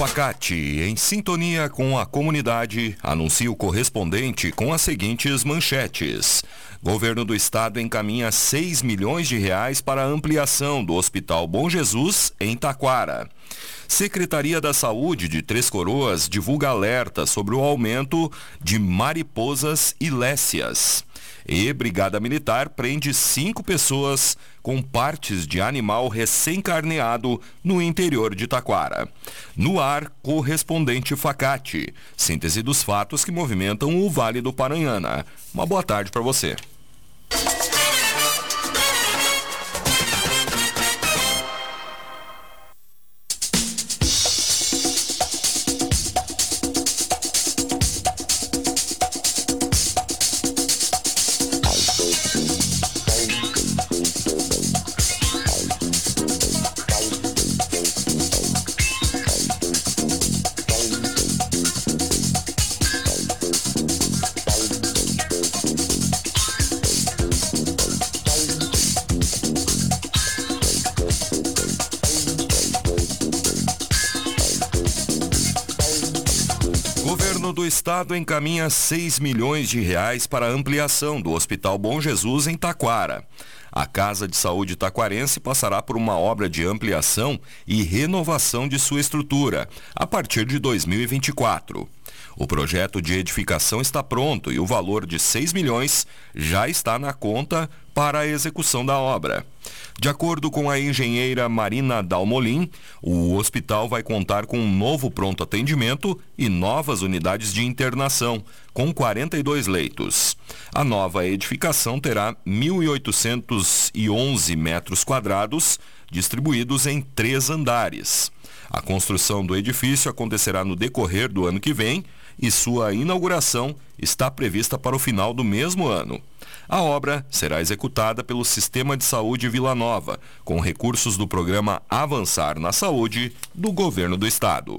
Facate, em sintonia com a comunidade, anuncia o correspondente com as seguintes manchetes. Governo do Estado encaminha 6 milhões de reais para a ampliação do Hospital Bom Jesus em Taquara. Secretaria da Saúde de Três Coroas divulga alerta sobre o aumento de mariposas e lécias. E Brigada Militar prende cinco pessoas com partes de animal recém-carneado no interior de Taquara. No ar, correspondente Facate. Síntese dos fatos que movimentam o Vale do Paranhana. Uma boa tarde para você. Do Estado encaminha 6 milhões de reais para a ampliação do Hospital Bom Jesus em Taquara. A Casa de Saúde Taquarense passará por uma obra de ampliação e renovação de sua estrutura a partir de 2024. O projeto de edificação está pronto e o valor de 6 milhões já está na conta para a execução da obra. De acordo com a engenheira Marina Dalmolin, o hospital vai contar com um novo pronto atendimento e novas unidades de internação, com 42 leitos. A nova edificação terá 1.811 metros quadrados, distribuídos em três andares. A construção do edifício acontecerá no decorrer do ano que vem e sua inauguração está prevista para o final do mesmo ano. A obra será executada pelo Sistema de Saúde Vila Nova, com recursos do programa Avançar na Saúde do Governo do Estado.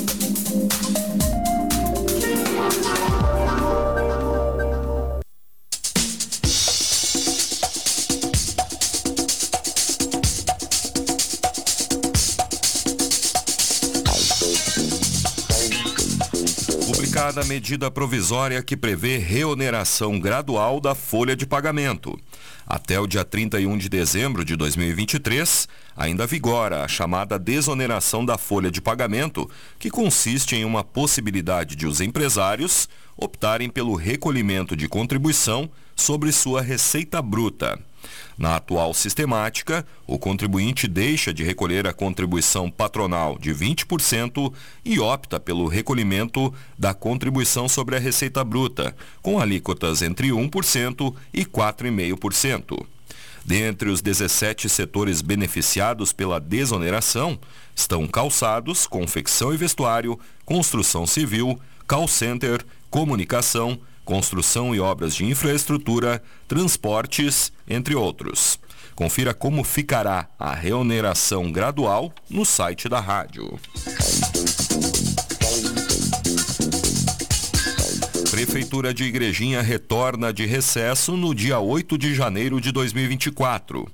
Publicada a medida provisória que prevê reoneração gradual da folha de pagamento. Até o dia 31 de dezembro de 2023, ainda vigora a chamada desoneração da folha de pagamento, que consiste em uma possibilidade de os empresários optarem pelo recolhimento de contribuição sobre sua receita bruta. Na atual sistemática, o contribuinte deixa de recolher a contribuição patronal de 20% e opta pelo recolhimento da contribuição sobre a receita bruta, com alíquotas entre 1% e 4,5%. Dentre os 17 setores beneficiados pela desoneração estão calçados, confecção e vestuário, construção civil, call center, comunicação, construção e obras de infraestrutura, transportes, entre outros. Confira como ficará a reoneração gradual no site da rádio. Prefeitura de Igrejinha retorna de recesso no dia 8 de janeiro de 2024.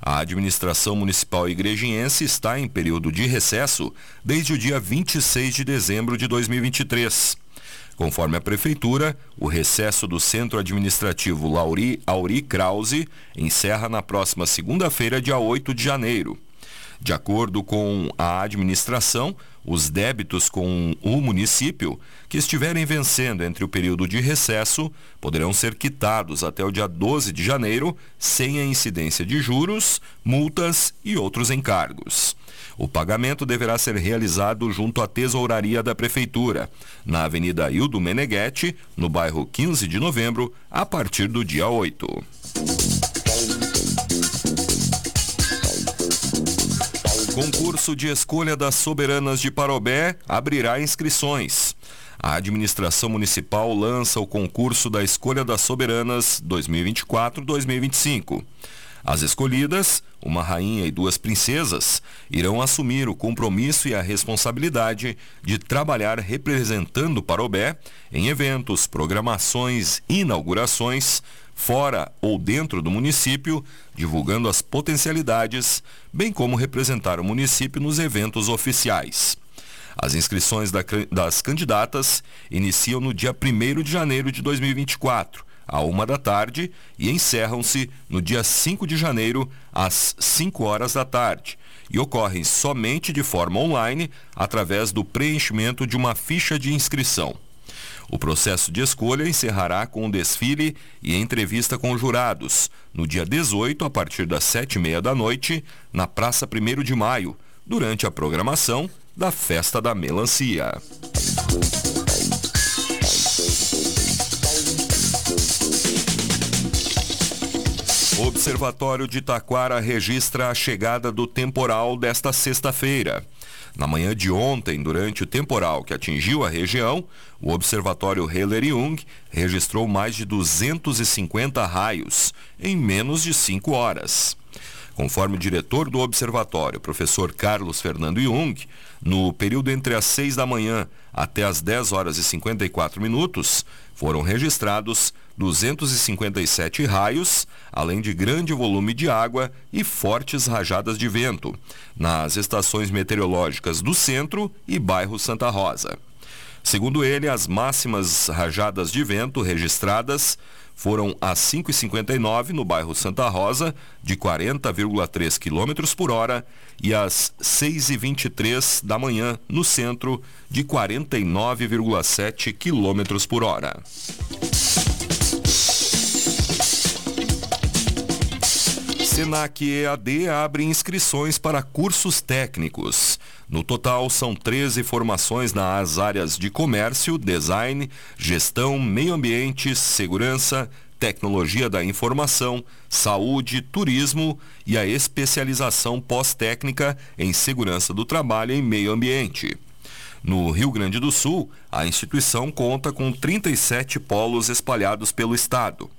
A administração municipal igrejiense está em período de recesso desde o dia 26 de dezembro de 2023. Conforme a Prefeitura, o recesso do Centro Administrativo Lauri Auri Krause encerra na próxima segunda-feira, dia 8 de janeiro. De acordo com a administração, os débitos com o município que estiverem vencendo entre o período de recesso poderão ser quitados até o dia 12 de janeiro, sem a incidência de juros, multas e outros encargos. O pagamento deverá ser realizado junto à tesouraria da Prefeitura, na Avenida Hildo Meneghetti, no bairro 15 de novembro, a partir do dia 8. Concurso de escolha das soberanas de Parobé abrirá inscrições. A administração municipal lança o concurso da escolha das soberanas 2024-2025. As escolhidas, uma rainha e duas princesas, irão assumir o compromisso e a responsabilidade de trabalhar representando Parobé em eventos, programações, inaugurações, fora ou dentro do município, divulgando as potencialidades, bem como representar o município nos eventos oficiais. As inscrições das candidatas iniciam no dia 1 de janeiro de 2024, à uma da tarde, e encerram-se no dia 5 de janeiro, às 5 horas da tarde, e ocorrem somente de forma online, através do preenchimento de uma ficha de inscrição. O processo de escolha encerrará com um desfile e entrevista com jurados, no dia 18, a partir das sete e meia da noite, na Praça 1 de Maio, durante a programação da Festa da Melancia. Observatório de Taquara registra a chegada do temporal desta sexta-feira. Na manhã de ontem, durante o temporal que atingiu a região, o Observatório Heller-Jung registrou mais de 250 raios em menos de 5 horas. Conforme o diretor do observatório, professor Carlos Fernando Jung, no período entre as 6 da manhã até as 10 horas e 54 minutos, foram registrados 257 raios, além de grande volume de água e fortes rajadas de vento, nas estações meteorológicas do centro e bairro Santa Rosa. Segundo ele, as máximas rajadas de vento registradas foram às 5h59 no bairro Santa Rosa, de 40,3 km por hora, e às 6h23 da manhã no centro, de 49,7 km por hora. Senac EAD abre inscrições para cursos técnicos. No total, são 13 formações nas áreas de comércio, design, gestão, meio ambiente, segurança, tecnologia da informação, saúde, turismo e a especialização pós-técnica em segurança do trabalho e meio ambiente. No Rio Grande do Sul, a instituição conta com 37 polos espalhados pelo estado.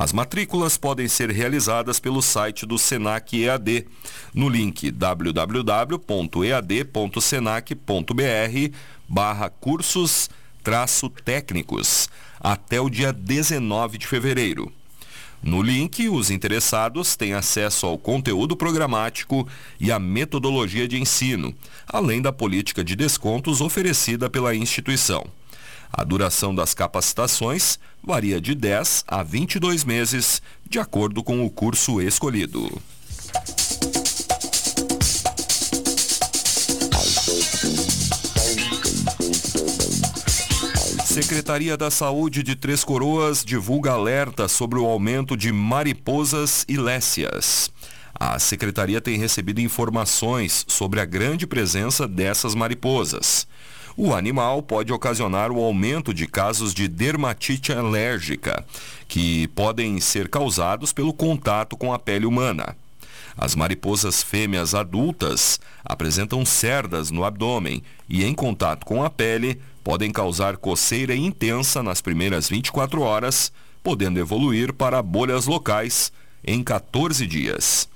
As matrículas podem ser realizadas pelo site do Senac EAD, no link www.ead.senac.br barra cursos técnicos até o dia 19 de fevereiro. No link, os interessados têm acesso ao conteúdo programático e à metodologia de ensino, além da política de descontos oferecida pela instituição. A duração das capacitações varia de 10 a 22 meses, de acordo com o curso escolhido. Secretaria da Saúde de Três Coroas divulga alerta sobre o aumento de mariposas e lécias. A secretaria tem recebido informações sobre a grande presença dessas mariposas. O animal pode ocasionar o aumento de casos de dermatite alérgica, que podem ser causados pelo contato com a pele humana. As mariposas fêmeas adultas apresentam cerdas no abdômen e, em contato com a pele, podem causar coceira intensa nas primeiras 24 horas, podendo evoluir para bolhas locais em 14 dias.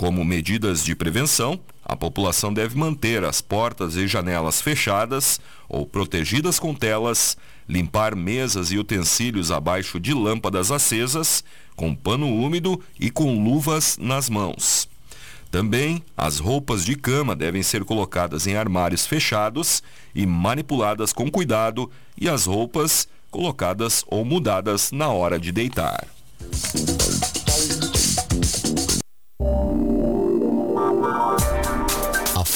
Como medidas de prevenção, a população deve manter as portas e janelas fechadas ou protegidas com telas, limpar mesas e utensílios abaixo de lâmpadas acesas, com pano úmido e com luvas nas mãos. Também, as roupas de cama devem ser colocadas em armários fechados e manipuladas com cuidado, e as roupas colocadas ou mudadas na hora de deitar.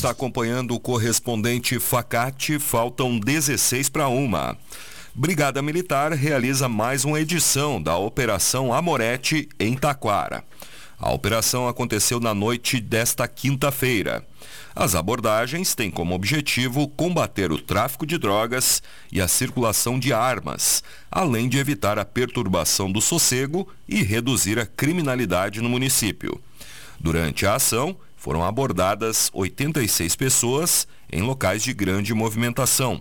está acompanhando o correspondente Facate, faltam 16 para uma. Brigada Militar realiza mais uma edição da Operação Amorete em Taquara. A operação aconteceu na noite desta quinta-feira. As abordagens têm como objetivo combater o tráfico de drogas e a circulação de armas, além de evitar a perturbação do sossego e reduzir a criminalidade no município. Durante a ação, foram abordadas 86 pessoas em locais de grande movimentação.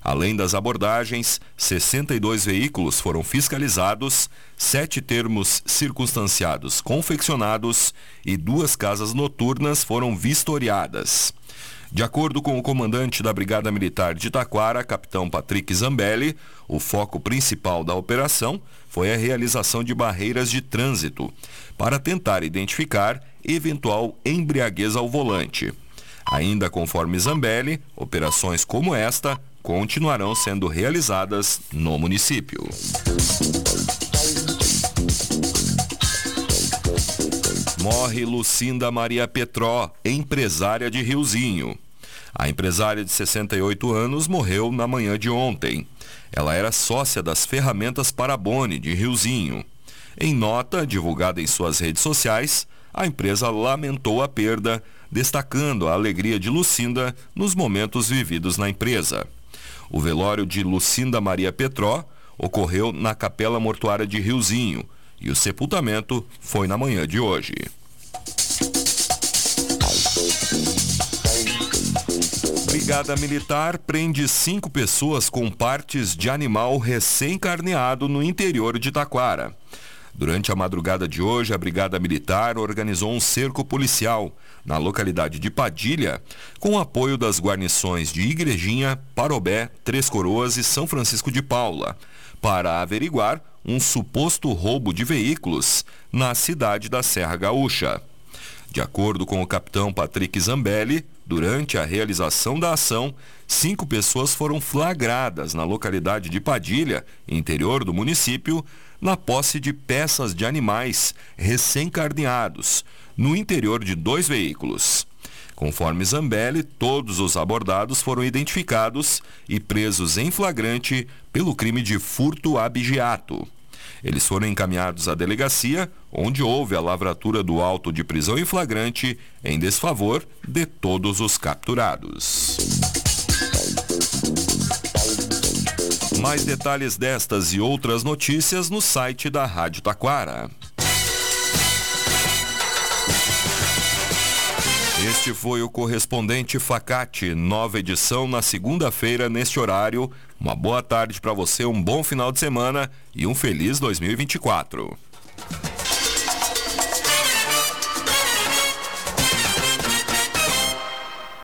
Além das abordagens, 62 veículos foram fiscalizados, sete termos circunstanciados confeccionados e duas casas noturnas foram vistoriadas. De acordo com o comandante da Brigada Militar de Taquara, capitão Patrick Zambelli, o foco principal da operação foi a realização de barreiras de trânsito para tentar identificar eventual embriaguez ao volante. Ainda conforme Zambelli, operações como esta continuarão sendo realizadas no município. Morre Lucinda Maria Petró, empresária de Riozinho. A empresária de 68 anos morreu na manhã de ontem. Ela era sócia das ferramentas Parabone de Riozinho. Em nota divulgada em suas redes sociais, a empresa lamentou a perda, destacando a alegria de Lucinda nos momentos vividos na empresa. O velório de Lucinda Maria Petró ocorreu na Capela Mortuária de Riozinho e o sepultamento foi na manhã de hoje. Brigada Militar prende cinco pessoas com partes de animal recém-carneado no interior de Taquara. Durante a madrugada de hoje, a Brigada Militar organizou um cerco policial na localidade de Padilha, com apoio das guarnições de Igrejinha, Parobé, Três Coroas e São Francisco de Paula, para averiguar um suposto roubo de veículos na cidade da Serra Gaúcha. De acordo com o capitão Patrick Zambelli, durante a realização da ação, cinco pessoas foram flagradas na localidade de Padilha, interior do município, na posse de peças de animais recém-carneados no interior de dois veículos. Conforme Zambelli, todos os abordados foram identificados e presos em flagrante pelo crime de furto abigeato. Eles foram encaminhados à delegacia, onde houve a lavratura do auto de prisão em flagrante em desfavor de todos os capturados. Mais detalhes destas e outras notícias no site da Rádio Taquara. Este foi o correspondente Facate, nova edição na segunda-feira neste horário. Uma boa tarde para você, um bom final de semana e um feliz 2024.